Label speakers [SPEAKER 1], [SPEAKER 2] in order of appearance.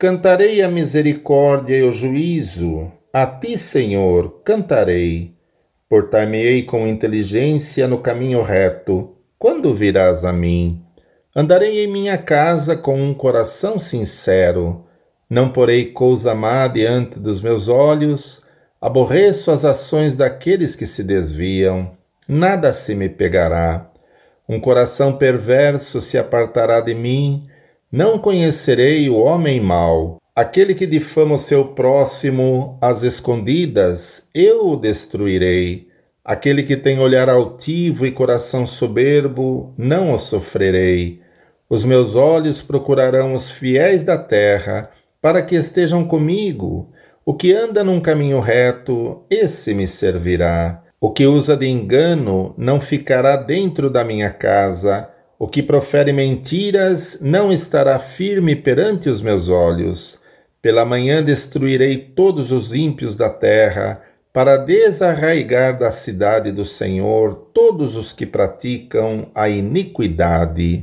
[SPEAKER 1] Cantarei a misericórdia e o juízo, a ti, Senhor, cantarei. Portar-me-ei com inteligência no caminho reto, quando virás a mim. Andarei em minha casa com um coração sincero. Não porei coisa má diante dos meus olhos. Aborreço as ações daqueles que se desviam. Nada se me pegará. Um coração perverso se apartará de mim não conhecerei o homem mau, aquele que difama o seu próximo às escondidas, eu o destruirei. Aquele que tem olhar altivo e coração soberbo, não o sofrerei. Os meus olhos procurarão os fiéis da terra, para que estejam comigo. O que anda num caminho reto, esse me servirá. O que usa de engano não ficará dentro da minha casa o que profere mentiras não estará firme perante os meus olhos. Pela manhã destruirei todos os ímpios da terra, para desarraigar da cidade do Senhor todos os que praticam a iniquidade.